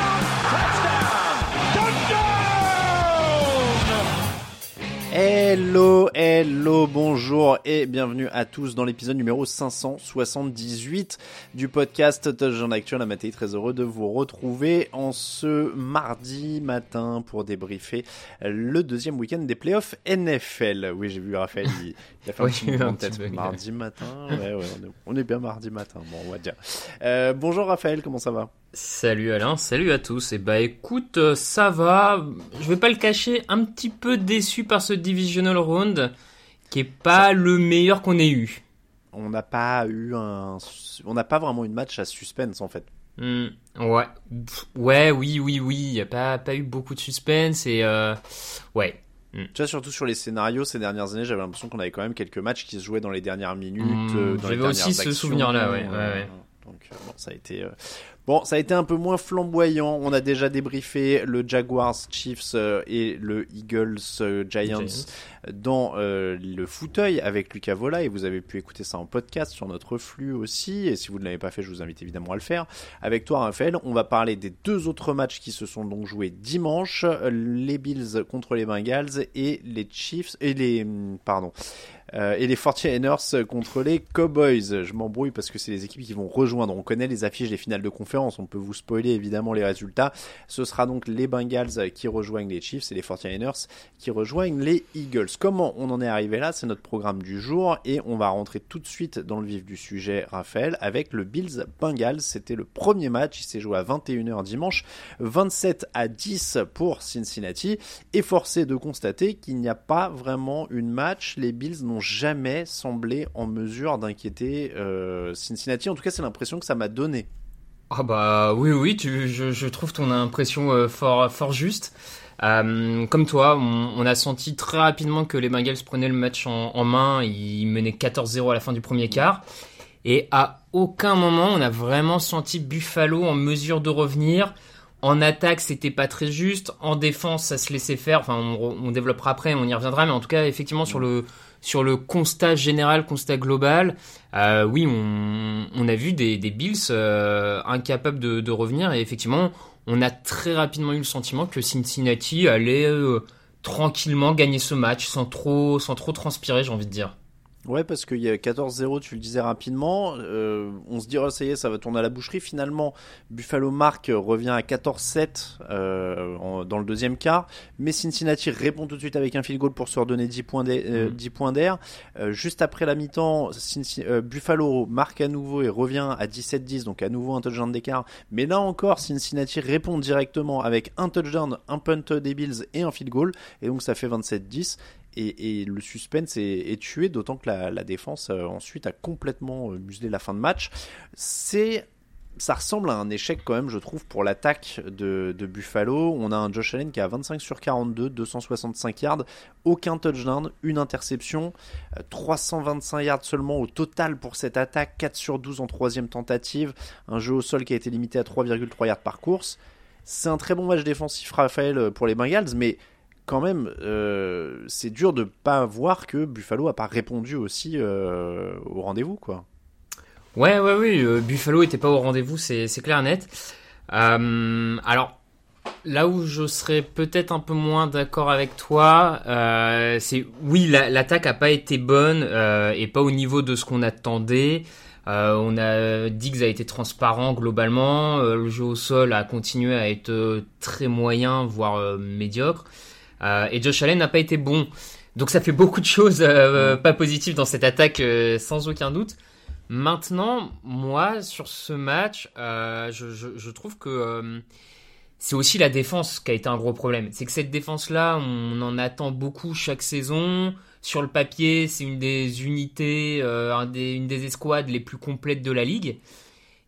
Touchdown. Hello, hello, bonjour et bienvenue à tous dans l'épisode numéro 578 du podcast Touchdown Actuel. Matéi, très heureux de vous retrouver en ce mardi matin pour débriefer le deuxième week-end des playoffs NFL. Oui, j'ai vu Raphaël, il, il a fait un Oui, petit mouvement un de petit tête. peu, Mardi matin, ouais, ouais, on est, on est bien mardi matin, bon, on va dire. Euh, bonjour Raphaël, comment ça va? Salut Alain, salut à tous. Et bah écoute, euh, ça va. Je vais pas le cacher, un petit peu déçu par ce divisional round qui est pas le meilleur qu'on ait eu. On n'a pas eu un, on n'a pas vraiment une match à suspense en fait. Hmm, ouais, Pff, ouais, oui, oui, oui. Il y a pas pas eu beaucoup de suspense et euh, ouais. Tu vois, surtout sur les scénarios ces dernières années, j'avais l'impression qu'on avait quand même quelques matchs qui se jouaient dans les dernières minutes. Mmh, euh, j'avais aussi ce souvenir-là, ouais, ouais, ouais. Donc euh, bon, ça a été euh, bon, ça a été un peu moins flamboyant. On a déjà débriefé le Jaguars Chiefs euh, et le Eagles euh, Giants, Giants. dans le fauteuil avec Lucas Vola et vous avez pu écouter ça en podcast sur notre flux aussi. Et si vous ne l'avez pas fait, je vous invite évidemment à le faire. Avec toi, Raphaël, on va parler des deux autres matchs qui se sont donc joués dimanche les Bills contre les Bengals et les Chiefs et les hum, pardon euh, et les 49ers contre les Cowboys. Je m'embrouille parce que c'est les équipes qui vont rejoindre. On connaît les affiches des finales de conférence. On peut vous spoiler évidemment les résultats. Ce sera donc les Bengals qui rejoignent les Chiefs et les 49ers qui rejoignent les Eagles. Comment on en est arrivé là? C'est notre programme du jour et on va rentrer tout de suite dans le vif du sujet, Raphaël, avec le Bills Bengals. C'était le premier match. Il s'est joué à 21h dimanche. 27 à 10 pour Cincinnati. Et forcé de constater qu'il n'y a pas vraiment une match. Les Bills n'ont jamais semblé en mesure d'inquiéter euh, Cincinnati. En tout cas, c'est l'impression que ça m'a donné. Ah bah oui, oui, tu, je, je trouve ton impression euh, fort, fort juste. Euh, comme toi, on, a senti très rapidement que les Bengals prenaient le match en, en main. Ils menaient 14-0 à la fin du premier quart. Et à aucun moment, on a vraiment senti Buffalo en mesure de revenir. En attaque, c'était pas très juste. En défense, ça se laissait faire. Enfin, on, on développera après, on y reviendra. Mais en tout cas, effectivement, sur le sur le constat général, constat global, euh, oui, on, on a vu des, des Bills euh, incapables de, de revenir. Et effectivement, on a très rapidement eu le sentiment que Cincinnati allait euh, tranquillement gagner ce match sans trop sans trop transpirer, j'ai envie de dire. Ouais, parce qu'il y a 14-0, tu le disais rapidement. Euh, on se dit, oh, ça y est, ça va tourner à la boucherie. Finalement, Buffalo Mark revient à 14-7 euh, dans le deuxième quart. Mais Cincinnati répond tout de suite avec un field goal pour se redonner 10 points d'air. euh, Mm. 10 points d'air. Euh, juste après la mi-temps, euh, Buffalo marque à nouveau et revient à 17-10, donc à nouveau un touchdown d'écart. Mais là encore, Cincinnati répond directement avec un touchdown, un punt des Bills et un field goal. Et donc ça fait 27-10. Et, le suspense est, tué, d'autant que la, la défense euh, ensuite a complètement euh, muselé la fin de match. C'est ça ressemble à un échec quand même, je trouve, pour l'attaque de, de, Buffalo. On a un Josh Allen qui a 25 sur 42, 265 yards, aucun touchdown, une interception, 325 euh, yards seulement au total pour cette attaque, 4 sur 12 en troisième tentative, un jeu au sol qui a été limité à 3,3 yards par course. C'est un très bon match défensif, Raphaël, pour les Bengals, mais quand même, euh, c'est dur de pas voir que Buffalo a pas répondu aussi euh, au rendez-vous, quoi. Ouais, ouais, oui, euh, Buffalo était pas au rendez-vous, c'est clair net. alors, là où je serais peut-être un peu moins d'accord avec toi, c'est oui, l'attaque a pas été bonne et pas au niveau de ce qu'on attendait. on a Diggs a été transparent globalement, le jeu au sol a continué à être très moyen, voire médiocre. Euh, et Josh Allen n'a pas été bon. Donc ça fait beaucoup de choses euh, pas positives dans cette attaque, euh, sans aucun doute. Maintenant, moi, sur ce match, je, je, je, trouve que c'est aussi la défense qui a été un gros problème. C'est que cette défense-là, on en attend beaucoup chaque saison. Sur le papier, c'est une des unités, des, une des escouades les plus complètes de la ligue.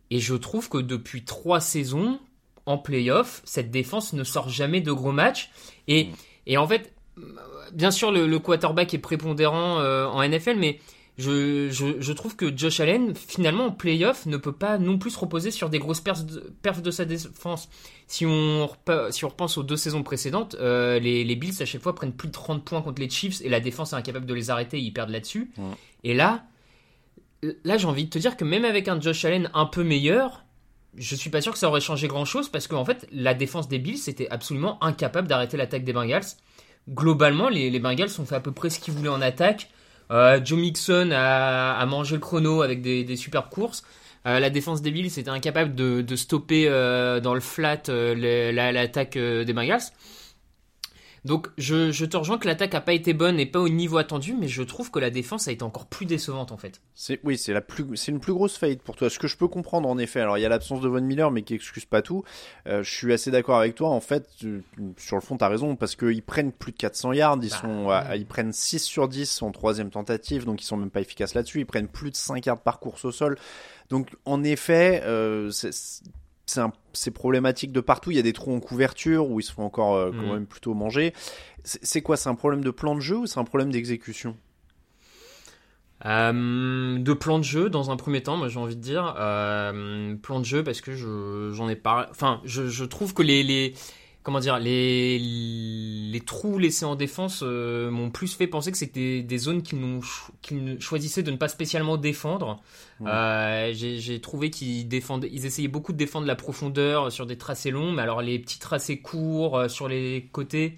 Et je trouve que depuis trois saisons, en playoff, cette défense ne sort jamais de gros matchs. Et et en fait, bien sûr, le, quarterback est prépondérant euh, en NFL, mais je, je, trouve que Josh Allen, finalement, en playoff, ne peut pas non plus se reposer sur des grosses perfs de, de sa défense. Si on, si on repense aux deux saisons précédentes, euh, les, les, Bills, à chaque fois, prennent plus de 30 points contre les Chiefs et la défense est incapable de les arrêter, ils perdent là-dessus. Et là, là j'ai envie de te dire que même avec un Josh Allen un peu meilleur, je suis pas sûr que ça aurait changé grand chose parce qu'en fait, la défense des Bills était absolument incapable d'arrêter l'attaque des Bengals. Globalement, les, Bengals ont fait à peu près ce qu'ils voulaient en attaque. Euh, Joe Mixon a, mangé le chrono avec des, superbes courses. Euh, la défense des Bills était incapable de, stopper euh, dans le flat l'attaque des Bengals. Donc je, te rejoins que l'attaque a pas été bonne et pas au niveau attendu, mais je trouve que la défense a été encore plus décevante en fait. C'est oui, c'est la plus, c'est une plus grosse faillite pour toi. Ce que je peux comprendre en effet. Alors il y a l'absence de Von Miller, mais qui excuse pas tout. Euh, je suis assez d'accord avec toi. En fait, sur le fond, tu as raison parce qu'ils prennent plus de 400 yards. Ils bah, sont, ils prennent 6 sur 10 en troisième tentative, donc ils sont même pas efficaces là-dessus. Ils prennent plus de 5 yards par course au sol. Donc en effet, euh, c'est problématique de partout. Il y a des trous en couverture où ils se font encore euh, quand mm. même plutôt manger. C'est quoi? C'est un problème de plan de jeu ou c'est un problème d'exécution? Euh, de plan de jeu dans un premier temps, moi j'ai envie de dire plan de jeu parce que j'en ai pas. Enfin, je, je, trouve que les, les comment dire, les, les trous laissés en défense euh, m'ont plus fait penser que c'était des, zones qu'ils qu choisissaient de ne pas spécialement défendre. Euh, j'ai trouvé qu'ils ils essayaient beaucoup de défendre la profondeur sur des tracés longs, mais alors les petits tracés courts euh, sur les côtés,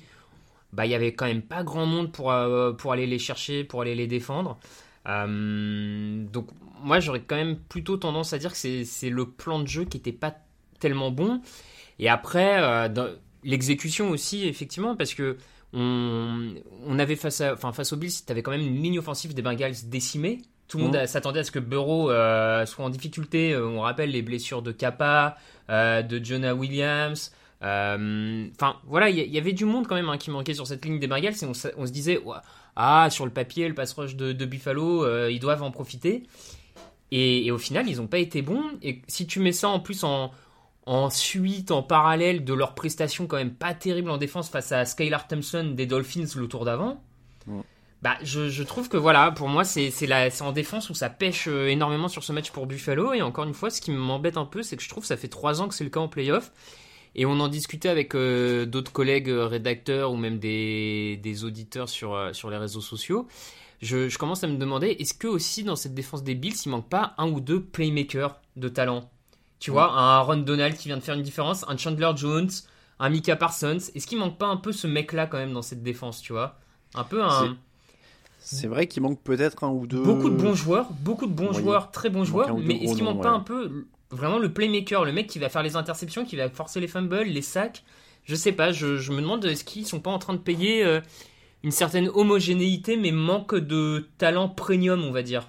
bah il y avait quand même pas grand monde pour pour aller les chercher, pour aller les défendre. donc moi j'aurais quand même plutôt tendance à dire que c'est le plan de jeu qui était pas tellement bon. Et après, dans, l'exécution aussi, effectivement, parce que on, on avait face, à, enfin, face aux Bills, tu avais quand même une ligne offensive des Bengals décimée. Tout le monde mmh. s'attendait à ce que Burrow euh, soit en difficulté. Euh, on rappelle les blessures de Kappa, euh, de Jonah Williams. Enfin, voilà, il y, avait du monde quand même hein, qui manquait sur cette ligne des Bengals et on, se disait, ah, sur le papier, le pass rush de, Buffalo, ils doivent en profiter. Et, et au final, ils n'ont pas été bons. Et si tu mets ça en plus en, Ensuite, en parallèle de leur prestation quand même pas terrible en défense face à Skylar Thompson des Dolphins le tour d'avant, bah, je, trouve que voilà, pour moi, c'est en défense où ça pêche euh, énormément sur ce match pour Buffalo. Et encore une fois, ce qui m'embête un peu, c'est que je trouve que ça fait trois ans que c'est le cas en playoff. Et on en discutait avec euh, d'autres collègues euh, rédacteurs ou même des, auditeurs sur, sur les réseaux sociaux. Je, je commence à me demander, est-ce que aussi dans cette défense des Bills, il manque pas un ou deux playmakers de talent? Tu vois, un Ron Donald qui vient de faire une différence, un Chandler Jones, un Mika Parsons. Est-ce qu'il manque pas un peu ce mec-là quand même dans cette défense, tu vois? Un peu un. C'est vrai qu'il manque peut-être un ou deux. Beaucoup de bons joueurs, beaucoup de bons joueurs, très bons joueurs, mais est-ce qu'il manque pas un peu vraiment le playmaker, le mec qui va faire les interceptions, qui va forcer les fumbles, les sacs? Je sais pas, je, me demande est-ce qu'ils sont pas en train de payer euh, une certaine homogénéité, mais manque de talent premium, on va dire?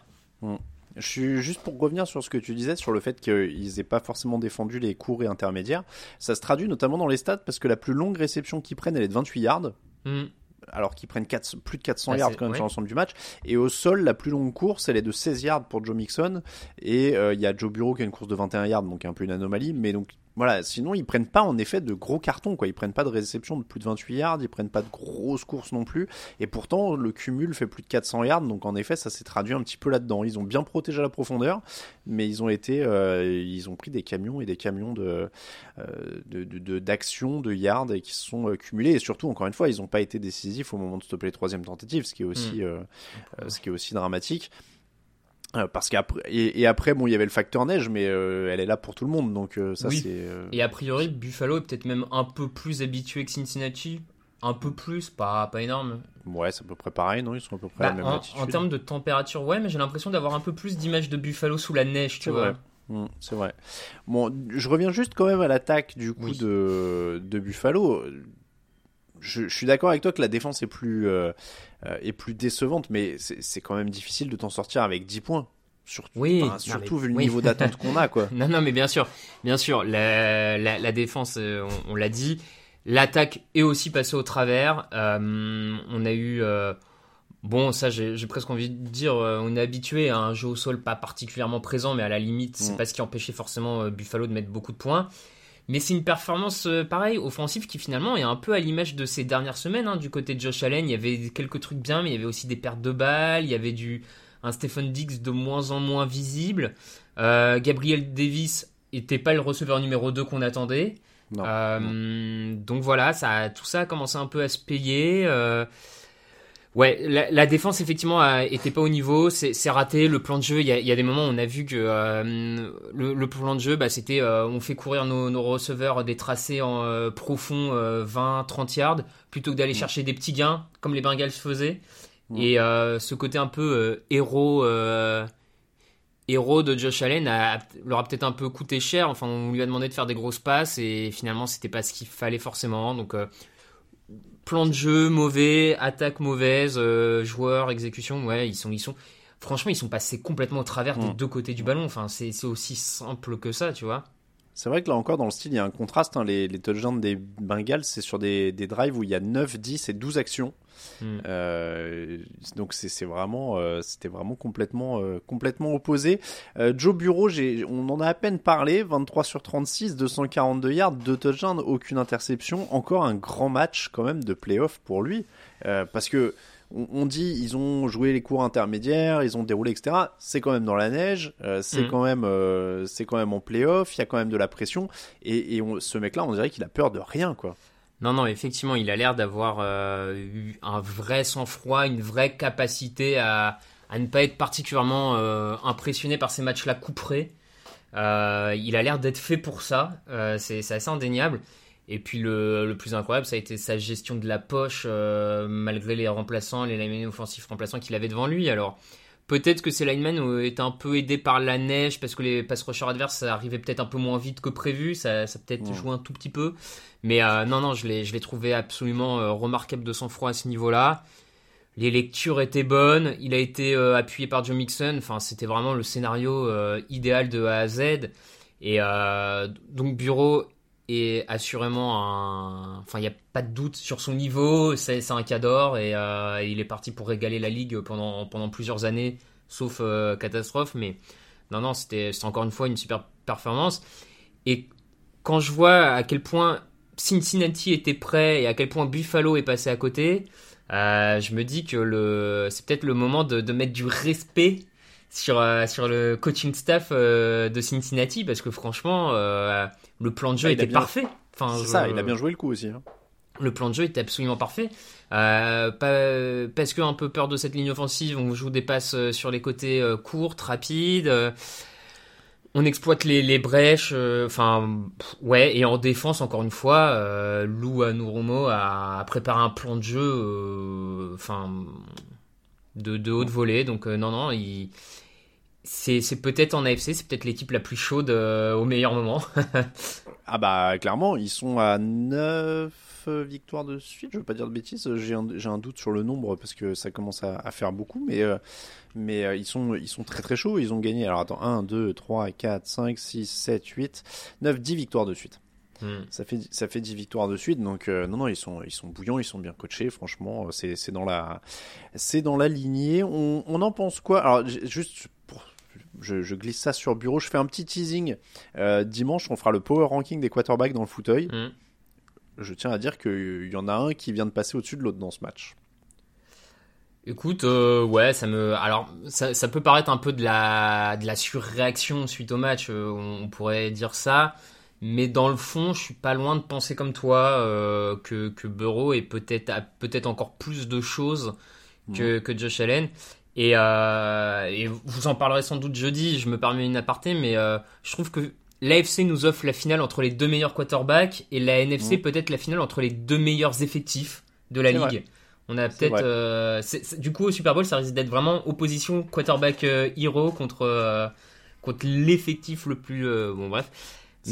Je suis juste pour revenir sur ce que tu disais sur le fait qu'ils n'aient pas forcément défendu les cours et intermédiaires. Ça se traduit notamment dans les stats parce que la plus longue réception qu'ils prennent, elle est de 28 yards. Mm. alors qu'ils prennent 4, plus de 400 Ah, yards quand même ouais. sur l'ensemble du match. Et au sol, la plus longue course, elle est de 16 yards pour Joe Mixon. Et euh, il y a Joe Bureau qui a une course de 21 yards, donc un peu une anomalie. Mais donc voilà, sinon ils prennent pas en effet de gros cartons, quoi. Ils prennent pas de réception de plus de 28 yards, ils prennent pas de grosses courses non plus. Et pourtant, le cumul fait plus de 400 yards, donc en effet, ça s'est traduit un petit peu là-dedans. Ils ont bien protégé la profondeur, mais ils ont été, euh, ils ont pris des camions et des camions de, euh, de, de, de- d'action, de yards et qui se sont euh, cumulés. Et surtout, encore une fois, ils n'ont pas été décisifs au moment de stopper les troisième tentatives, ce qui est aussi, euh, euh, ce qui est aussi dramatique. Euh, parce qu'après et, et après bon il y avait le facteur neige mais euh, elle est là pour tout le monde donc euh, ça Oui. c'est euh, Et a priori, Buffalo est peut-être même un peu plus habitué que Cincinnati. Un peu plus, pas, pas énorme. ouais c'est à peu près pareil non? Ils sont à peu près à Bah, la même en, en termes de température, ouais, mais j'ai l'impression d'avoir un peu plus d'images de Buffalo sous la neige, tu vois. vrai. Mm, c'est vrai. Bon, je reviens juste quand même à l'attaque du coup Oui. de, de Buffalo. Je, je suis d'accord avec toi que la défense est plus, euh, euh, est plus décevante, mais c'est quand même difficile de t'en sortir avec 10 points. Surtout, Oui, enfin, non, surtout mais- vu le oui. niveau d'attente qu'on a, quoi. Non, non, mais bien sûr, bien sûr, la, la, la défense, euh, on, on l'a dit, l'attaque est aussi passée au travers. Euh, on a eu, euh, bon, ça, j'ai presque envie de dire, on est habitué à un jeu au sol pas particulièrement présent, mais à la limite, c'est Mm. pas ce qui empêchait forcément Buffalo de mettre beaucoup de points. Mais c'est une performance, euh, pareil, offensive qui finalement est un peu à l'image de ces dernières semaines. hein, du côté de Josh Allen, il y avait quelques trucs bien, mais il y avait aussi des pertes de balles, il y avait du un Stephen Diggs de moins en moins visible. Euh, Gabriel Davis était pas le receveur numéro 2 qu'on attendait. Non. Euh, donc voilà, ça, tout ça a commencé un peu à se payer. Ouais, la, la défense effectivement a, était pas au niveau, c'est raté. Le plan de jeu, il y a, il y a des moments où on a vu que euh, le, le plan de jeu, bah, c'était euh, on fait courir nos, nos receveurs des tracés en euh, profond 20-30 yards plutôt que d'aller chercher des petits gains comme les Bengals faisaient. Mm. Et ce côté un peu héros. héros de Josh Allen a, leur a peut-être un peu coûté cher. Enfin, on lui a demandé de faire des grosses passes et finalement, c'était pas ce qu'il fallait forcément. Donc, plan de jeu mauvais, attaque mauvaise, euh, joueurs, exécution, ouais, ils sont, ils sont. Franchement, ils sont passés complètement au travers des Mm. deux côtés du ballon. Enfin, c'est c'est aussi simple que ça, tu vois. C'est vrai que là encore, dans le style, il y a un contraste. hein. Les, les touchdowns des Bengals, c'est sur des, des drives où il y a 9, 10 et 12 actions. Mm. Euh, donc c'est vraiment, euh, c'était vraiment complètement, euh, complètement opposé. Joe Bureau, on en a à peine parlé. 23 sur 36, 242 yards, 2 touchdowns, aucune interception. Encore un grand match quand même de playoff pour lui. Parce que on, on dit ils ont joué les cours intermédiaires, ils ont déroulé, etc. C'est quand même dans la neige, euh, c'est Mm. quand même, euh, c'est quand même en playoff. Il y a quand même de la pression. Et, et on- ce mec-là, on dirait qu'il a peur de rien, quoi. Non, non, effectivement, il a l'air d'avoir eu un vrai sang-froid, une vraie capacité à, ne pas être particulièrement euh, impressionné par ces matchs-là couperés. Euh, il a l'air d'être fait pour ça, euh, c'est assez indéniable. Et puis le, plus incroyable, ça a été sa gestion de la poche, malgré les remplaçants, les linemen offensifs remplaçants qu'il avait devant lui. Alors, peut-être que ces linemen ont été un peu aidés par la neige, parce que les pass rushers adverses, ça arrivait peut-être un peu moins vite que prévu, ça, ça peut-être Ouais. joué un tout petit peu. Mais euh, non, non, je l'ai, je l'ai trouvé absolument euh, remarquable de sang-froid à ce niveau-là. Les lectures étaient bonnes. Il a été euh, appuyé par Joe Mixon. Enfin, c'était vraiment le scénario euh, idéal de A à Z. Et euh, donc, Bureau est assurément. Enfin, il n'y a pas de doute sur son niveau. C'est, un cador et euh, il est parti pour régaler la ligue pendant, pendant plusieurs années, sauf euh, catastrophe. Mais non, non, c'était, encore une fois une super performance. Et quand je vois à quel point Cincinnati était prêt et à quel point Buffalo est passé à côté, euh, je me dis que le, c'est peut-être le moment de mettre du respect sur, euh, sur le coaching staff euh, de Cincinnati parce que franchement, euh, le plan de jeu Ah, était bien- parfait. Enfin, C'est ça, il a bien joué le coup aussi. hein. le plan de jeu était absolument parfait. Pas- parce que un peu peur de cette ligne offensive, on joue des passes sur les côtés courtes, rapides. on exploite les, les brèches. Enfin, ouais. Et en défense, encore une fois, Lou Anuromo a, a préparé un plan de jeu, enfin, de, de haute volée. Donc euh, non, non, il c'est peut-être en AFC, c'est peut-être l'équipe la plus chaude euh, au meilleur moment. Ah bah clairement, ils sont à 9 victoires de suite, je veux pas dire de bêtises, j'ai un, un doute sur le nombre parce que ça commence à, à faire beaucoup, mais, euh, mais euh, ils, sont, ils sont très très chauds, ils ont gagné, alors attends, 1, 2, 3, 4, 5, 6, 7, 8, 9, 10 victoires de suite. Hmm. Ça fait ça fait 10 victoires de suite donc euh, non non ils sont ils sont bouillants ils sont bien coachés franchement c'est c'est dans la c'est dans la lignée on, on en pense quoi? Alors juste pour- je, je glisse ça sur bureau je fais un petit teasing Euh, dimanche on fera le power ranking des quarterbacks dans le fauteuil Hmm. je tiens à dire qu'il y en a un qui vient de passer au-dessus de l'autre dans ce match Écoute, euh, ouais, ça me. Alors, ça, ça peut paraître un peu de la, de la surréaction suite au match, euh, on, on pourrait dire ça. Mais dans le fond, je suis pas loin de penser comme toi euh, que, que Burrow est peut-être a peut-être encore plus de choses que, que Josh Allen. Et, euh, et vous en parlerez sans doute jeudi. Je me permets une aparté, mais euh, je trouve que l'AFC nous offre la finale entre les deux meilleurs quarterbacks et la NFC peut-être la finale entre les deux meilleurs effectifs de la vrai. ligue. On a peut-être, du coup, au Super Bowl, ça risque d'être vraiment opposition quarterback hero contre contre l'effectif le plus. bon, bref.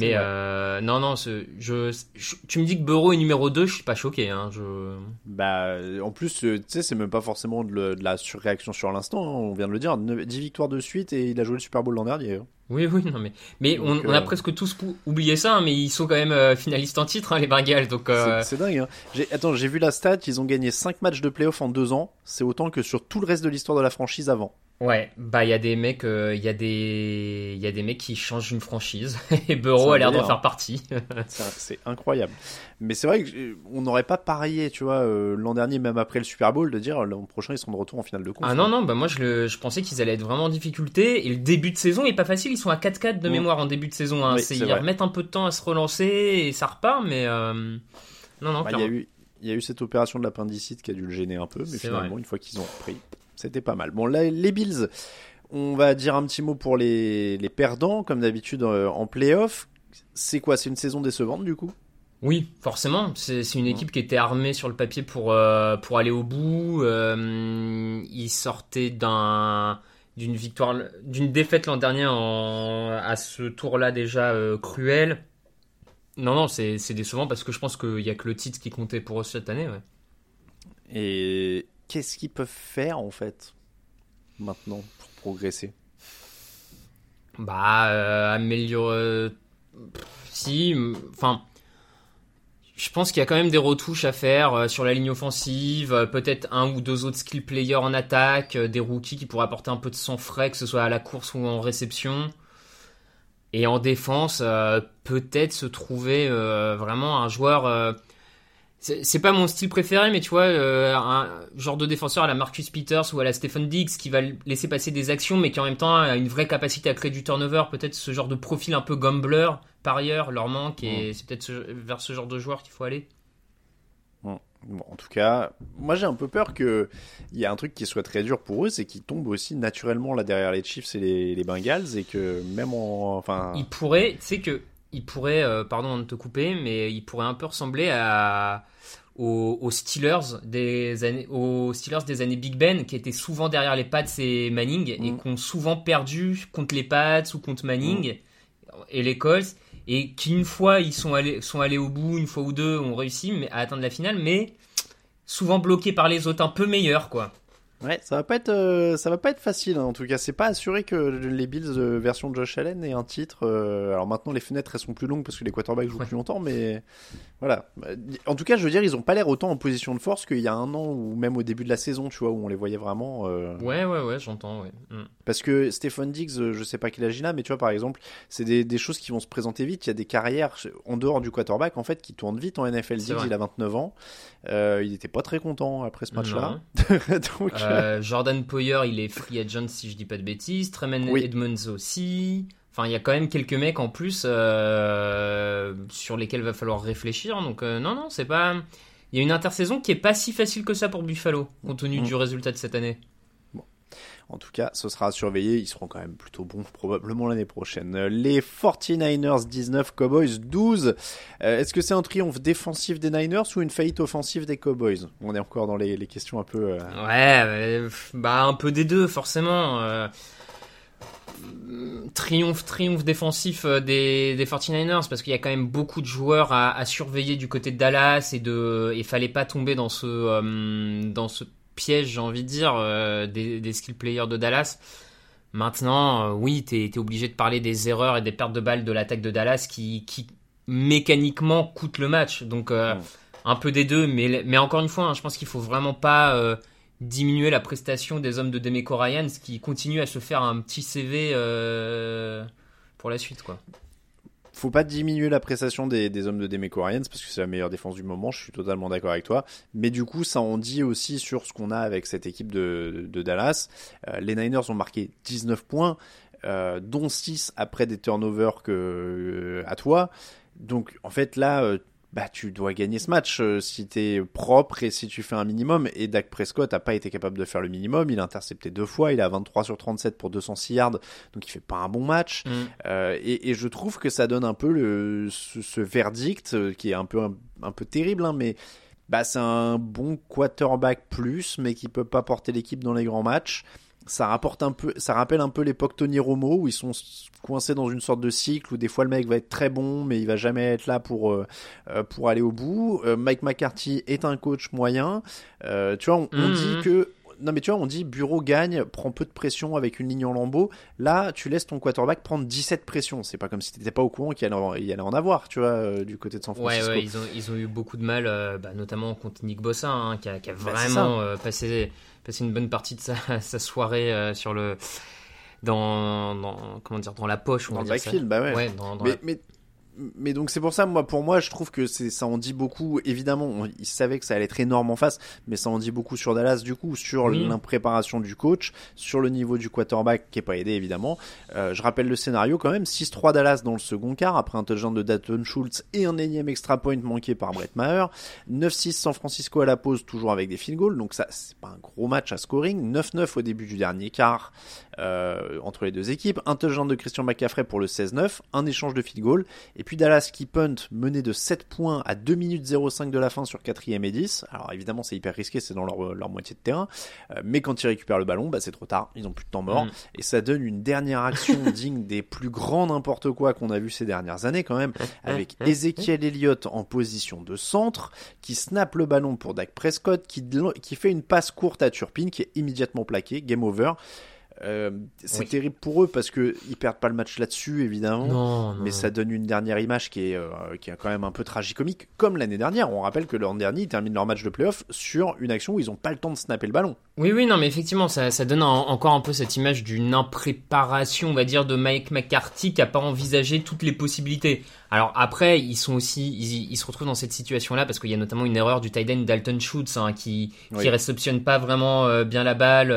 Mais euh, non, non, je, je- tu me dis que Burrow est numéro 2, je suis pas choqué. Hein, je... Bah, en plus, euh, tu sais, c'est même pas forcément de, le- de la surréaction sur l'instant, hein, on vient de le dire, 9 10 victoires de suite et il a joué le Super Bowl l'an dernier. hein. Oui, oui, non, mais, mais on, Donc, on a euh, presque tous oublié ça, hein, mais ils sont quand même euh, finalistes en titre, hein, les Bengals. Donc, euh, C'est dingue. Hein. Attends, j'ai vu la stat, ils ont gagné 5 matchs de playoff en 2 ans, c'est autant que sur tout le reste de l'histoire de la franchise avant. Ouais, bah il y a des mecs, euh, il y a des, il y a des mecs qui changent une franchise et Burrow a l'air d'en faire partie. C'est incroyable. Mais c'est vrai qu'on n'aurait pas parié, tu vois, euh, l'an dernier, même après le Super Bowl, de dire l'an prochain ils seront de retour en finale de conf. Ah non, non, bah moi je, le, je pensais qu'ils allaient être vraiment en difficulté. Et le début de saison est pas facile. Ils sont à 4-4 de Mm. mémoire en début de saison. Hein. Oui, ils vrai. remettent un peu de temps à se relancer et ça repart, mais euh, non, non, Bah, Il y, a eu, il y a eu cette opération de l'appendicite qui a dû le gêner un peu, mais finalement, vrai. une fois qu'ils ont repris, c'était pas mal. Bon, là, les Bills, on va dire un petit mot pour les, les perdants, comme d'habitude euh, en playoff. C'est quoi? C'est une saison décevante du coup? Oui, forcément. C'est une équipe qui était armée sur le papier pour, euh, pour aller au bout. Euh, ils sortaient d'un d'une victoire, d'une défaite l'an dernier en, à ce tour-là déjà euh, cruel. Non, non, c'est décevant parce que je pense qu'il y a que le titre qui comptait pour eux cette année. Ouais. Et qu'est-ce qu'ils peuvent faire en fait maintenant pour progresser? Bah, euh, améliorer. si, enfin. Je pense qu'il y a quand même des retouches à faire euh, sur la ligne offensive, euh, peut-être un ou deux autres skill players en attaque, des rookies qui pourraient apporter un peu de sang frais, que ce soit à la course ou en réception. Et en défense, peut-être se trouver vraiment un joueur. C'est pas mon style préféré, mais tu vois, euh, un genre de défenseur à la Marcus Peters ou à la Stephen Diggs qui va laisser passer des actions, mais qui en même temps a une vraie capacité à créer du turnover. Peut-être ce genre de profil un peu gambler, par ailleurs, leur manque, et c'est peut-être ce- vers ce genre de joueur qu'il faut aller. Bon, en tout cas, moi j'ai un peu peur que il y a un truc qui soit très dur pour eux, c'est qu'ils tombent aussi naturellement là derrière les Chiefs et les, les Bengals et que même en, enfin, Il pourrait, tu sais que, il pourrait, euh, pardon de te couper, mais il pourrait un peu ressembler à aux, aux Steelers des années, aux Steelers des années Big Ben, qui étaient souvent derrière les Pats et Manning et Mm. qui ont souvent perdu contre les Pats ou contre Manning et les Colts et qui une fois ils sont allés sont allés au bout, une fois ou deux ont réussi à atteindre la finale, mais souvent bloqués par les autres un peu meilleurs quoi. Ouais, ça va pas être, euh, ça va pas être facile. hein. En tout cas, c'est pas assuré que les Bills euh, version Josh Allen aient un titre. euh, alors maintenant, les fenêtres elles sont plus longues parce que les quarterbacks jouent Ouais. plus longtemps, mais voilà. En tout cas, je veux dire, ils ont pas l'air autant en position de force qu'il y a un an ou même au début de la saison, tu vois, où on les voyait vraiment. Ouais ouais ouais, j'entends ouais. Mm. Parce que Stephen Diggs, je sais pas quel âge il a, mais tu vois, par exemple, c'est des, des choses qui vont se présenter vite. Il y a des carrières en dehors du quarterback, en fait, qui tournent vite en NFL. Diggs, il a 29 ans. Il était pas très content après ce match-là. Donc, Euh, Jordan Poyer, il est free agent si je dis pas de bêtises. Treman Oui. Edmonds aussi. Enfin, il y a quand même quelques mecs en plus euh, sur lesquels va falloir réfléchir. Donc euh, non, non, c'est pas. Il y a une intersaison qui est pas si facile que ça pour Buffalo, compte tenu Mm. du résultat de cette année. En tout cas, ce sera à surveiller. Ils seront quand même plutôt bons probablement l'année prochaine. Les 49ers 19, Cowboys 12. Euh, Est-ce que c'est un triomphe défensif des Niners ou une faillite offensive des Cowboys? On est encore dans les, questions un peu... euh, Ouais, euh, bah un peu des deux forcément. Triomphe, triomphe défensif des, des 49ers parce qu'il y a quand même beaucoup de joueurs à, surveiller du côté de Dallas et de, il fallait pas tomber dans ce, dans ce piège, j'ai envie de dire, euh, des, des skill players de Dallas. Maintenant, euh, oui, t'es es obligé de parler des erreurs et des pertes de balles de l'attaque de Dallas qui, qui mécaniquement coûte le match. Donc euh, un peu des deux, mais, mais encore une fois, hein, je pense qu'il faut vraiment pas diminuer la prestation des hommes de Demeco Ryans qui continuent à se faire un petit CV pour la suite. quoi. Faut pas diminuer la prestation des, hommes de Demeco Ryans parce que c'est la meilleure défense du moment, je suis totalement d'accord avec toi. Mais du coup, ça en dit aussi sur ce qu'on a avec cette équipe de, de Dallas. Euh, les Niners ont marqué 19 points, euh, dont 6 après des turnovers que, euh, à toi. Donc en fait là, euh, bah, tu dois gagner ce match euh, si tu es propre et si tu fais un minimum. Et Dak Prescott n'a pas été capable de faire le minimum. Il a intercepté deux fois, il a 23 sur 37 pour 206 yards, donc il fait pas un bon match. Mm. Euh, et, et je trouve que ça donne un peu le, ce, ce verdict euh, qui est un peu, un, un peu terrible, hein, mais bah, c'est un bon quarterback plus, mais qui peut pas porter l'équipe dans les grands matchs. Ça rapporte un peu, ça rappelle un peu l'époque Tony Romo où ils sont coincés dans une sorte de cycle où des fois le mec va être très bon mais il va jamais être là pour euh, euh, pour aller au bout. Euh, Mike McCarthy est un coach moyen. Euh, tu vois, on, on Mhm. dit que non mais tu vois, on dit Bureau gagne, prend peu de pression avec une ligne en lambeau. Là, tu laisses ton quarterback prendre 17 pressions. C'est pas comme si t'étais pas au courant qu'il allait, allait en avoir, tu vois, euh, du côté de San Francisco. ouais, ils ont, ils ont eu beaucoup de mal, euh, bah, notamment contre Nick Bossa, hein, qui a, qui a Bah, vraiment euh, passé, passé une bonne partie de sa, sa soirée euh, sur le, dans, dans, comment dire, dans la poche, on dans va le dire ça. backfield, bah ouais. Ouais, dans, dans mais, la- mais, mais donc c'est pour ça, moi, pour moi, je trouve que c'est, ça en dit beaucoup. Évidemment, on- ils savaient que ça allait être énorme en face, mais ça en dit beaucoup sur Dallas, du coup, sur Oui. l'impréparation du coach, sur le niveau du quarterback qui est pas aidé, évidemment. Euh, je rappelle le scénario quand même 6-3 Dallas dans le second quart, après un touchdown de Dalton Schultz et un énième extra point manqué par Brett Maher. 9-6 San Francisco à la pause, toujours avec des field goals, donc ça, c'est pas un gros match à scoring. 9-9 au début du dernier quart euh, entre les deux équipes. Un touchdown de Christian McCaffrey pour le 16-9, un échange de field goal. Et puis Dallas qui punt mené de 7 points à 2 minutes 05 de la fin sur 4ème et 10. Alors évidemment c'est hyper risqué, c'est dans leur, leur moitié de terrain. Euh, mais quand ils récupèrent le ballon, bah, c'est trop tard, ils ont plus de temps mort. Mm. Et ça donne une dernière action digne des plus grands n'importe quoi qu'on a vu ces dernières années quand même. Avec Ezekiel Elliott en position de centre, qui snap le ballon pour Dak Prescott, qui, qui fait une passe courte à Turpin, qui est immédiatement plaqué, game over. Euh, c'est Oui. terrible pour eux parce que ils perdent pas le match là-dessus évidemment. non, non. Mais ça donne une dernière image qui est, euh, qui est quand même un peu tragicomique, comme l'année dernière. On rappelle que l'an dernier, ils terminent leur match de playoff sur une action où ils n'ont pas le temps de snapper le ballon. Oui, oui, non, mais effectivement, ça, ça donne en- encore un peu cette image d'une impréparation, on va dire, de Mike McCarthy qui a pas envisagé toutes les possibilités. Alors après, ils sont aussi, ils, ils se retrouvent dans cette situation-là parce qu'il y a notamment une erreur du tight end Dalton Schultz hein, qui, Oui. qui réceptionne pas vraiment euh, bien la balle.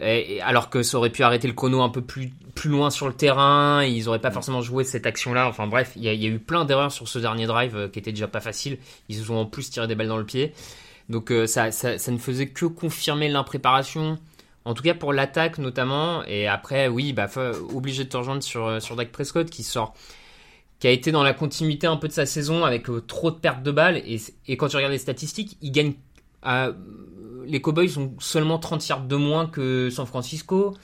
Et- alors que ça aurait pu arrêter le chrono un peu plus, plus loin sur le terrain, ils auraient pas forcément joué cette action-là. Enfin bref, il y, a- il y a eu plein d'erreurs sur ce dernier drive euh, qui était déjà pas facile. Ils se sont en plus tiré des balles dans le pied. Donc euh, ça, ça, ça ne faisait que confirmer l'impréparation, en tout cas pour l'attaque notamment. Et après, oui, bah, obligé de te rejoindre sur, euh, sur Dak Prescott qui sort, qui a été dans la continuité un peu de sa saison avec euh, trop de pertes de balles. Et, et quand tu regardes les statistiques, il gagne. Les Cowboys ont seulement 30 yards de moins que San Francisco.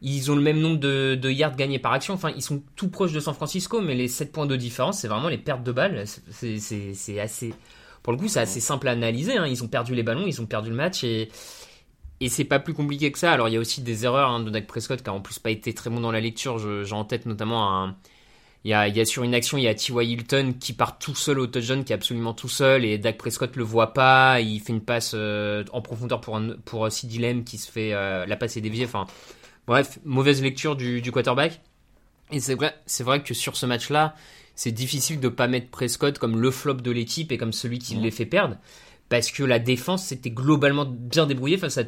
Ils ont le même nombre de, yards gagnés par action. Enfin, ils sont tout proches de San Francisco, mais les 7 points de différence, c'est vraiment les pertes de balles. C'est- assez. Pour le coup, c'est assez simple à analyser. hein. Ils ont perdu les ballons, ils ont perdu le match et. C'est pas plus compliqué que ça. Alors il y a aussi des erreurs hein, de Dak Prescott qui a en plus pas été très bon dans la lecture. J'ai en tête notamment un. Il y, a, il y a sur une action, il y a T.Y. Hilton qui part tout seul au touchdown, qui est absolument tout seul, et Dak Prescott le voit pas. Il fait une passe euh, en profondeur pour, un, pour euh, qui se fait euh, la passe est déviée. Enfin, bref, mauvaise lecture du, du quarterback. Et c'est vrai, c'est vrai que sur ce match-là, c'est difficile de pas mettre Prescott comme le flop de l'équipe et comme celui qui les fait perdre, parce que la défense s'était globalement bien débrouillée face à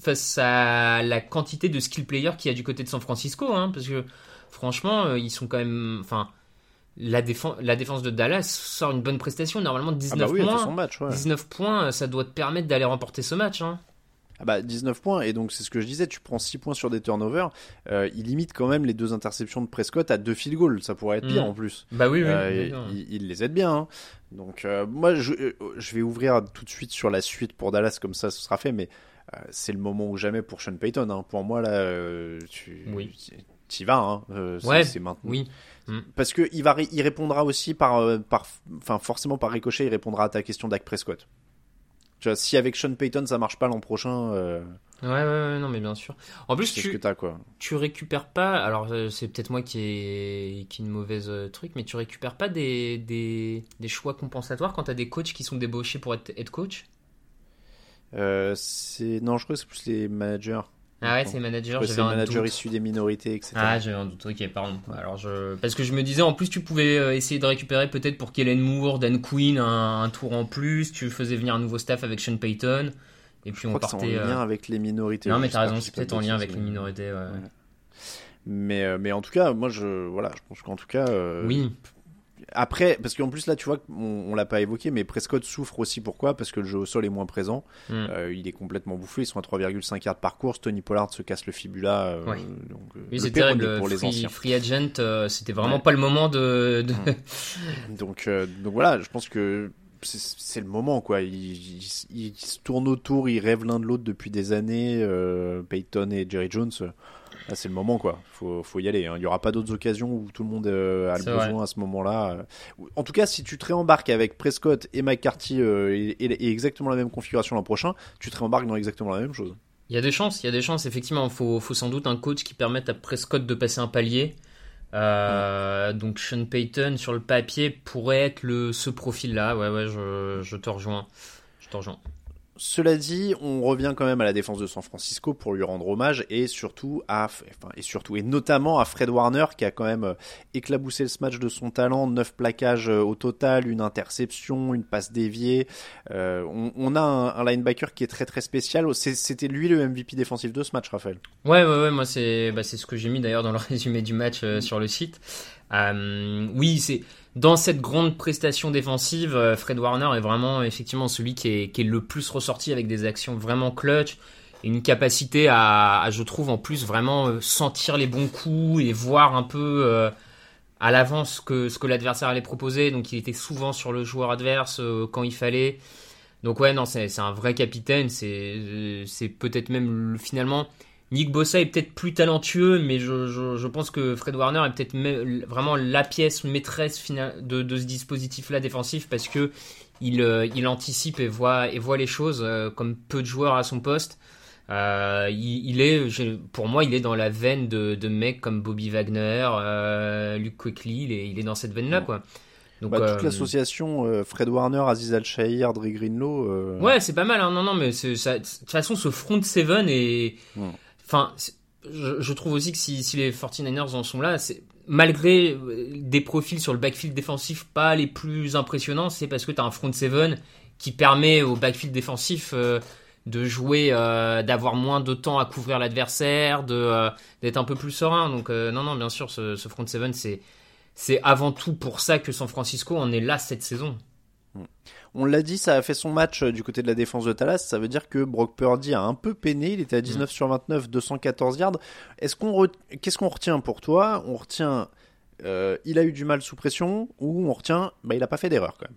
face à la quantité de skill players qu'il y a du côté de San Francisco, hein, parce que franchement, euh, ils sont quand même, enfin, la défense, la défense de Dallas sort une bonne prestation, normalement 19 Ah bah oui, points. son match, ouais. 19 points, ça doit te permettre d'aller remporter ce match. Hein. Ah bah 19 points et donc c'est ce que je disais, tu prends 6 points sur des turnovers, euh, il limite quand même les deux interceptions de Prescott à deux field goals, ça pourrait être pire Mm. en plus. Bah oui, oui. Euh, il, il les aide bien. hein. Donc euh, moi je, euh, je vais ouvrir tout de suite sur la suite pour Dallas comme ça ce sera fait, mais euh, c'est le moment ou jamais pour Sean Payton. Hein. Pour moi là, euh, tu Oui. Y vas. Hein. Euh, c'est- Ouais, c'est maintenant. oui. Parce que il va, il répondra aussi par, euh, par, enfin forcément par ricochet, il répondra à ta question Dak Prescott. Tu vois, si avec Sean Payton ça marche pas l'an prochain, euh, Ouais, ouais, ouais, non, mais bien sûr. En plus, que tu, t'as quoi. tu récupères pas. Alors, euh, c'est peut-être moi qui ai, qui ai une mauvaise truc, mais tu récupères pas des, des, des choix compensatoires quand t'as des coachs qui sont débauchés pour être head coach? Euh, c'est non, je crois que c'est plus les managers. Ah ouais, c'est manager, c'est doute. issus des minorités, etc. Ah, j'avais un doute, ok, pardon. Alors, je... Parce que je me disais, en plus, tu pouvais euh, essayer de récupérer peut-être pour Kellen Moore, Dan Quinn, un, un tour en plus. Tu faisais venir un nouveau staff avec Sean Payton. Et puis je on crois que c'est en partait. euh, lien avec les minorités. Non, mais t'as raison, que c'est peut-être en lien avec les minorités, ouais. Ouais. Mais, euh, mais en tout cas, moi, je, voilà, je pense qu'en tout cas, euh, Oui, Après, parce qu'en plus là, tu vois, on, on l'a pas évoqué, mais Prescott souffre aussi. Pourquoi? Parce que le jeu au sol est moins présent. Mm. Euh, il est complètement bouffé. Ils sont à 3,5 yards par course. Tony Pollard se casse le fibula. euh, Ouais. donc, euh, oui c'est terrible. pour les free, anciens. free agent, euh, c'était vraiment Ouais. pas le moment de. de- Donc, donc voilà, je pense que c'est le moment quoi. Ils, ils- ils se tournent autour, ils rêvent l'un de l'autre depuis des années. Peyton et Jerry Jones. Là, c'est le moment quoi. Faut, faut y aller. hein. Il y aura pas d'autres occasions où tout le monde euh, a le besoin vrai. à ce moment-là. En tout cas, si tu te réembarques avec Prescott et McCarthy euh, et, et- et exactement la même configuration l'an prochain, tu te réembarques dans exactement la même chose. Il y a des chances, il y a des chances, effectivement. Il faut, faut sans doute un coach qui permette à Prescott de passer un palier. Euh, Donc Sean Payton, sur le papier, pourrait être le, ce profil-là. Ouais, ouais, je, je te rejoins. Je te rejoins. Cela dit, on revient quand même à la défense de San Francisco pour lui rendre hommage et surtout à, enfin, et surtout et notamment à Fred Warner qui a quand même euh, éclaboussé ce match de son talent, neuf plaquages euh, au total, une interception, une passe déviée. Euh, on, a un, linebacker qui est très très spécial. C'était lui le MVP défensif de ce match, Raphaël. Ouais, ouais, ouais, moi c'est bah, c'est ce que j'ai mis d'ailleurs dans le résumé du match sur le site. Oui, c'est dans cette grande prestation défensive, euh, Fred Warner est vraiment effectivement celui qui est, le plus ressorti avec des actions vraiment clutch et une capacité à, je trouve en plus vraiment euh, sentir les bons coups et voir un peu euh, à l'avance ce que l'adversaire allait proposer. Donc il était souvent sur le joueur adverse quand il fallait. Donc ouais, non, c'est un vrai capitaine. C'est peut-être même le- finalement Nick Bossa est peut-être plus talentueux, mais je, je, je pense que Fred Warner est peut-être me- vraiment la pièce maîtresse de, de ce dispositif-là défensif parce que il, euh, il anticipe et voit, et voit les choses euh, comme peu de joueurs à son poste. Euh, il, il est, pour moi, il est dans la veine de, de mecs comme Bobby Wagner, euh, Luke Quickly. Il est, il est dans cette veine-là, quoi. Donc, Bah, toute euh, l'association Fred Warner, Aziz Al-Shahir, Dre Greenlow. Ouais, c'est pas mal. Hein. Non, non, mais ça- de toute façon, ce front seven est. Enfin, je, trouve aussi que si, les 49ers en sont là, c'est malgré euh, des profils sur le backfield défensif pas les plus impressionnants, c'est parce que tu as un front seven qui permet au backfield défensif euh, de jouer, euh, d'avoir moins de temps à couvrir l'adversaire, de d'être un peu plus serein. Donc non, non, bien sûr, ce, ce front seven, c'est c'est avant tout pour ça que San Francisco en est là cette saison. On l'a dit, ça a fait son match euh, du côté de la défense de Dallas. Ça veut dire que Brock Purdy a un peu peiné. Il était à 19 sur 29, 214 yards. Est-ce qu'on re- qu'est-ce qu'on retient pour toi? On retient, euh, il a eu du mal sous pression, ou on retient, bah, il a pas fait d'erreur quand même?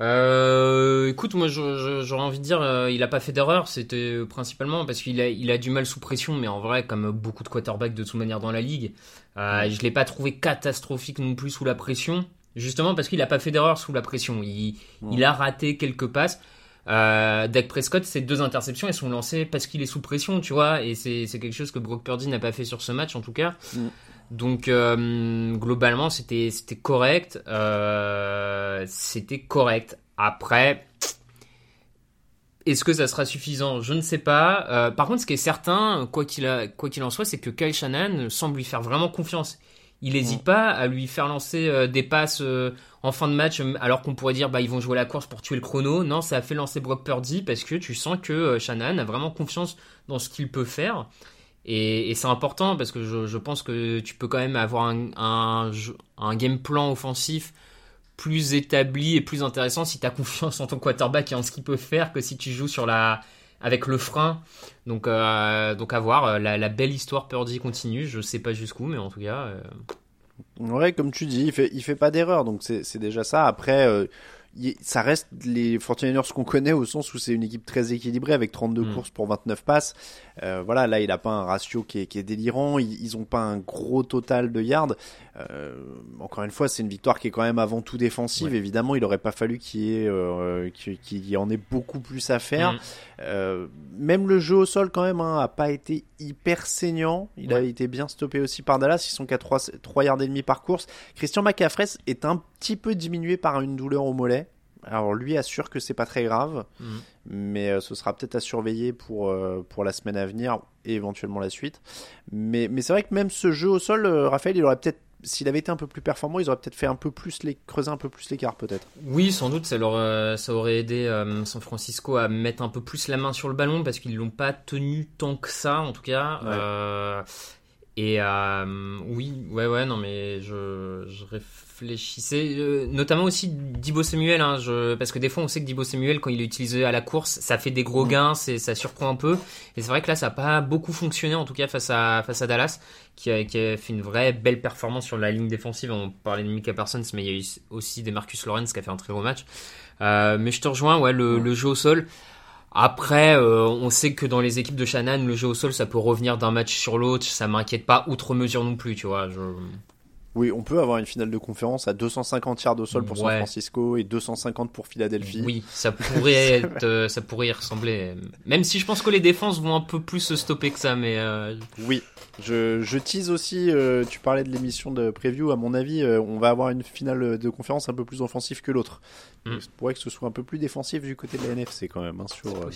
Euh, écoute, moi j'aurais envie de dire, euh, il a pas fait d'erreur, c'était principalement parce qu'il a, il a du mal sous pression, mais en vrai, comme beaucoup de quarterbacks de toute manière dans la ligue, euh, je l'ai pas trouvé catastrophique non plus sous la pression, justement parce qu'il a pas fait d'erreur sous la pression. Il, il a raté quelques passes. Euh, Dak Prescott, ses deux interceptions, elles sont lancées parce qu'il est sous pression, tu vois, et c'est quelque chose que Brock Purdy n'a pas fait sur ce match en tout cas. Mm. Donc euh, globalement, c'était correct, euh, c'était correct. Après, est-ce que ça sera suffisant? Je ne sais pas. Euh, par contre, ce qui est certain, quoi qu'il a- quoi qu'il en soit, c'est que Kyle Shannon semble lui faire vraiment confiance. Il n'hésite pas à lui faire lancer euh, des passes euh, en fin de match, alors qu'on pourrait dire bah ils vont jouer la course pour tuer le chrono. Non, ça a fait lancer Brock Purdy parce que tu sens que euh, Shannon a vraiment confiance dans ce qu'il peut faire. Et, et c'est important parce que je, je pense que tu peux quand même avoir un, un, un game plan offensif plus établi et plus intéressant si tu as confiance en ton quarterback et en ce qu'il peut faire que si tu joues sur la avec le frein. Donc, euh, donc à voir. Euh, La, la belle histoire Purdy continue. Je sais pas jusqu'où, mais en tout cas. euh, Ouais, comme tu dis, il fait, il fait pas d'erreur, donc c'est déjà ça. Après, euh, ça reste les 49ers qu'on connaît au sens où c'est une équipe très équilibrée avec 32 Mm. courses pour 29 passes. Euh, voilà, là, il a pas un ratio qui est, qui est délirant. Ils, ils ont pas un gros total de yards. Euh, encore une fois, c'est une victoire qui est quand même avant tout défensive. Ouais. Évidemment, il aurait pas fallu qu'il y ait, euh, qu'il y en ait beaucoup plus à faire. Euh, même le jeu au sol quand même hein, a pas été hyper saignant. Il a été bien stoppé aussi par Dallas. Ils sont qu'à 3, 3 yards et demi par course. Christian McCaffrey est un petit peu diminué par une douleur au mollet. Alors lui assure que c'est pas très grave, Mm. mais euh, ce sera peut-être à surveiller pour, euh, pour la semaine à venir et éventuellement la suite. Mais, mais c'est vrai que même ce jeu au sol, euh, Raphaël, il aurait peut-être, s'il avait été un peu plus performant, ils auraient peut-être fait un peu plus les, creuser un peu plus l'écart peut-être. Oui, sans doute, ça, leur, ça aurait aidé euh, San Francisco à mettre un peu plus la main sur le ballon parce qu'ils l'ont pas tenu tant que ça, en tout cas. Ouais. Euh, et euh, oui, ouais, ouais, non, mais je, je réfléchissais, euh, notamment aussi Dibo Samuel, hein, je, parce que des fois on sait que Dibo Samuel, quand il est utilisé à la course, ça fait des gros gains, ça surprend un peu. Et c'est vrai que là, ça n'a pas beaucoup fonctionné, en tout cas face à, face à Dallas, qui a, qui a fait une vraie belle performance sur la ligne défensive. On parlait de Mika Parsons, mais il y a eu aussi des Marcus Lawrence qui a fait un très gros match. Euh, mais je te rejoins, ouais, le, le jeu au sol. Après, euh, on sait que dans les équipes de Shannon, le jeu au sol, ça peut revenir d'un match sur l'autre. Ça m'inquiète pas outre mesure non plus, tu vois. Je... Oui, on peut avoir une finale de conférence à 250 yards au sol pour San. Francisco et 250 pour Philadelphie. Oui, ça pourrait être, euh, ça pourrait y ressembler. Même si je pense que les défenses vont un peu plus se stopper que ça, mais euh, Oui, je, je tease aussi, euh, tu parlais de l'émission de preview, à mon avis, euh, on va avoir une finale de conférence un peu plus offensive que l'autre. Mm. Il se pourrait que ce soit un peu plus défensif du côté de la NFC quand même, hein, sur, euh,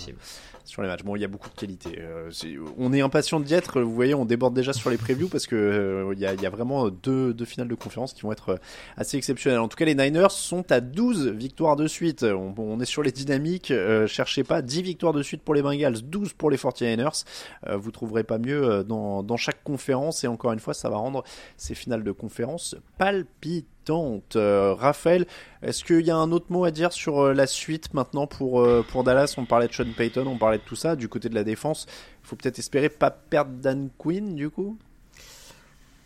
sur les matchs. Bon, il y a beaucoup de qualité. Euh, c'est- on est impatient d'y être, vous voyez, on déborde déjà sur les previews parce que euh, il y, y a vraiment deux, deux finales de conférence qui vont être euh, assez exceptionnelles. En tout cas, les Niners sont à 12 victoires de suite. On, on est sur les dynamiques, euh, cherchez pas 10 victoires de suite pour les Bengals, 12 pour les 49ers. Euh, vous trouverez pas mieux dans, dans chaque conférence et encore une fois, ça va rendre ces finales de conférence palpitantes. Euh, Raphaël, est-ce qu'il y a un autre mot à dire sur euh, la suite maintenant pour, euh, pour Dallas? On parlait de Sean Payton, on parlait de tout ça. Du côté de la défense, il faut peut-être espérer pas perdre Dan Quinn du coup?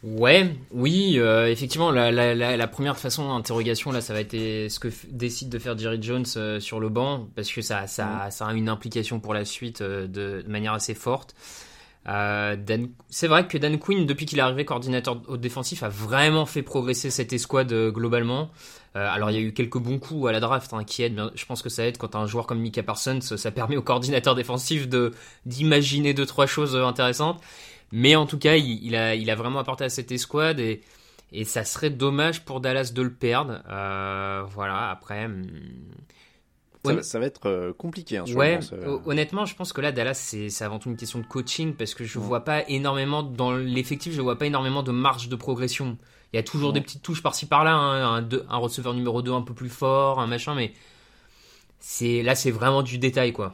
Ouais, oui, euh, effectivement, la, la, la, la première façon d'interrogation, là, ça va être ce que décide de faire Jerry Jones euh, sur le banc, parce que ça, ça, ça a une implication pour la suite euh, de, de manière assez forte. Euh, c'est vrai que Dan Quinn, depuis qu'il est arrivé coordinateur au défensif, a vraiment fait progresser cette escouade euh, globalement. Euh, alors il y a eu quelques bons coups à la draft hein, qui aident. Je pense que ça aide quand un joueur comme Mika Parsons, ça permet au coordinateur défensif de d'imaginer deux trois choses intéressantes. Mais en tout cas, il, a, vraiment apporté à cette escouade et, ça serait dommage pour Dallas de le perdre. Voilà, après. hum, ça, Ouais. ça va être euh, compliqué. Hein, Ouais, ça- honnêtement, je pense que là, Dallas, c'est avant tout une question de coaching parce que je Ouais. vois pas énormément dans l'effectif, je vois pas énormément de marge de progression. Il y a toujours des petites touches par-ci par-là, hein, un, un receveur numéro 2 un peu plus fort, un machin, mais là, c'est vraiment du détail, quoi.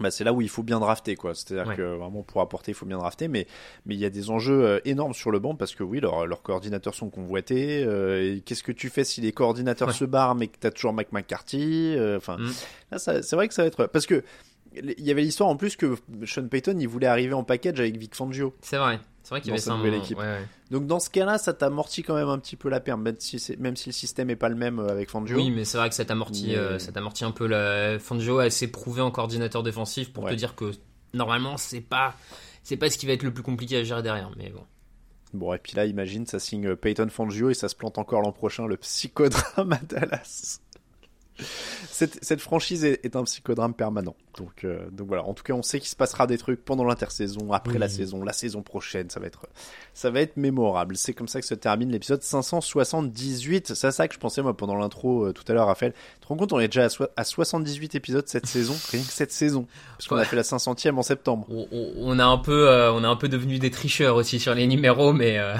Bah, c'est là où il faut bien drafter quoi. C'est-à-dire Ouais. que vraiment pour apporter, il faut bien drafter, mais mais il y a des enjeux euh, énormes sur le banc parce que oui, leurs leurs coordinateurs sont convoités. euh, Qu'est-ce que tu fais si les coordinateurs Ouais. se barrent mais que t'as toujours Mike McCarthy euh, Enfin, Mm. là, c'est vrai que ça va être parce que il y avait l'histoire en plus que Sean Payton il voulait arriver en package avec Vic Fangio. C'est vrai, c'est vrai qu'il y avait ça nouvelle moment, équipe. ouais, ouais. Donc dans ce cas-là, ça t'amortit quand même un petit peu la perte, même si, c'est- même si le système est pas le même euh, avec Fangio. Oui, mais c'est vrai que ça t'amortit, Mais- euh, ça t'amortit un peu la. Fangio a assez prouvé en coordinateur défensif pour Ouais. te dire que normalement, c'est pas, c'est pas ce qui va être le plus compliqué à gérer derrière, mais bon. Bon, et puis là, imagine, ça signe Peyton Fangio et ça se plante encore l'an prochain, le psychodrame à Dallas. Cette, cette franchise est, est un psychodrame permanent. Donc, euh, donc voilà. En tout cas, on sait qu'il se passera des trucs pendant l'intersaison, après Oui. la saison, la saison prochaine. Ça va être, ça va être mémorable. C'est comme ça que se termine l'épisode 578. C'est à ça que je pensais moi pendant l'intro euh, tout à l'heure, Raphaël. Tu te rends compte, on est déjà à, soi- à 78 épisodes cette saison, rien que cette saison, parce qu'on a fait la 500e en septembre. On, on- on a un peu, euh, on a un peu devenu des tricheurs aussi sur les numéros, mais euh,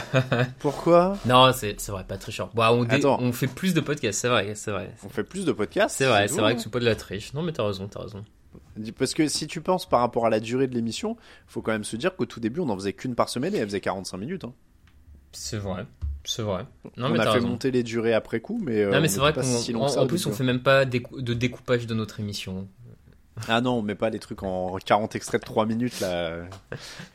Pourquoi? Non, c'est, vrai, pas tricheur. Bon, on, dé- Attends. on fait plus de podcasts, c'est vrai, c'est vrai. On fait plus de podcasts C'est vrai, c'est vrai que c'est pas de la triche. Non, mais t'as raison, t'as raison. Parce que si tu penses par rapport à la durée de l'émission, faut quand même se dire qu'au tout début, on en faisait qu'une par semaine et elle faisait 45 minutes. hein. C'est vrai, c'est vrai. Non, on mais a fait raison. monter les durées après coup, mais, euh, non, mais c'est vrai qu'en si plus, on fait même pas de découpage de notre émission. Ah non, on met pas les trucs en 40 extraits de 3 minutes là.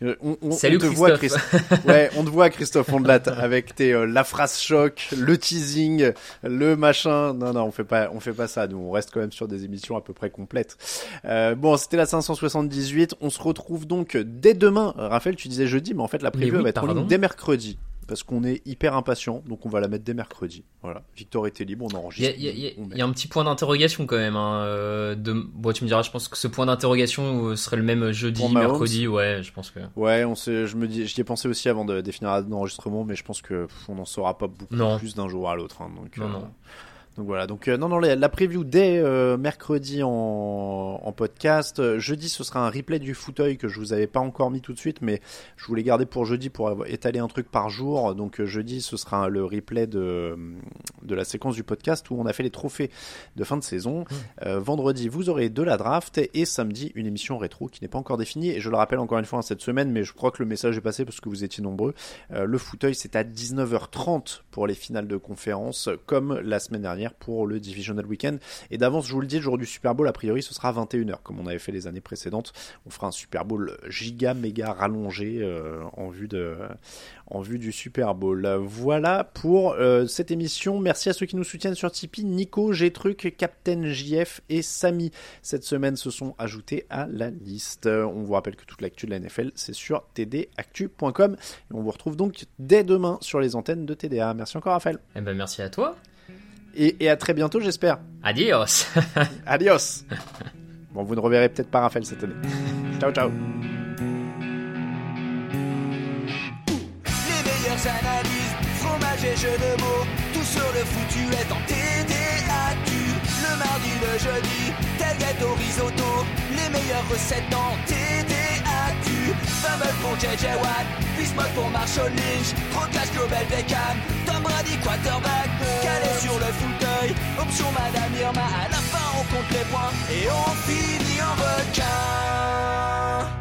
On, on- Salut, on te voit, Christophe. Christ- Ouais, on te voit Christophe Ondelat avec tes euh, la phrase choc, le teasing, le machin. Non non, on fait pas on fait pas ça. Nous, on reste quand même sur des émissions à peu près complètes. Euh, bon, c'était la 578. On se retrouve donc dès demain. Raphaël, tu disais jeudi, mais en fait la preview oui, va être en ligne dès mercredi. Parce qu'on est hyper impatient, donc on va la mettre dès mercredi. Voilà. Victor était libre, on enregistre. il y a- y y un petit point d'interrogation quand même. Hein, euh, de... Bon, tu me diras, je pense que ce point d'interrogation euh, serait le même jeudi, Pour Mahomes mercredi. Ouais, je pense que. Ouais, on sait, je me dis, j'y ai pensé aussi avant de définir l'enregistrement, mais je pense que pff, on n'en saura pas beaucoup Non. plus d'un jour à l'autre. hein, donc, Non, euh, non. Donc voilà. Donc euh, non, non, la, la preview dès euh, mercredi en, en podcast. Euh, Jeudi, ce sera un replay du fauteuil que je vous avais pas encore mis tout de suite, mais je voulais garder pour jeudi pour avoir- étaler un truc par jour. Donc euh, jeudi, ce sera le replay de de la séquence du podcast où on a fait les trophées de fin de saison. Euh, vendredi, vous aurez de la draft et samedi une émission rétro qui n'est pas encore définie. Et je le rappelle encore une fois hein, cette semaine, mais je crois que le message est passé parce que vous étiez nombreux. Le fauteuil, c'est à 19h30 pour les finales de conférence, comme la semaine dernière pour le Divisional Weekend. Et d'avance, je vous le dis, le jour du Super Bowl, a priori, ce sera 21h, comme on avait fait les années précédentes. On fera un Super Bowl giga, méga rallongé euh, en vue de, en vue du Super Bowl. Voilà pour euh, cette émission. Merci à ceux qui nous soutiennent sur Tipeee. Nico, G-Truc, Captain JF et Samy cette semaine se sont ajoutés à la liste. On vous rappelle que toute l'actu de la NFL, c'est sur tdactu.com. Et on vous retrouve donc dès demain sur les antennes de TDA. Merci encore, Raphaël. Eh ben, merci à toi. Et, et à très bientôt, j'espère. Adios. Adios. Bon, vous ne reverrez peut-être pas Raphaël cette année. Ciao, ciao. Les meilleures analyses, fromage et jeux de mots, tout sur le foutu est en TDAQ. Le mardi, le jeudi, tel gâteau risotto, les meilleures recettes en TDAQ. 20 pour JJ Watt, 10 pour Marshall Lynch, trop de cash global Beckham, Tom Brady quarterback, calé sur le fauteuil, option Madame Irma, à la fin on compte les points et on finit en requin.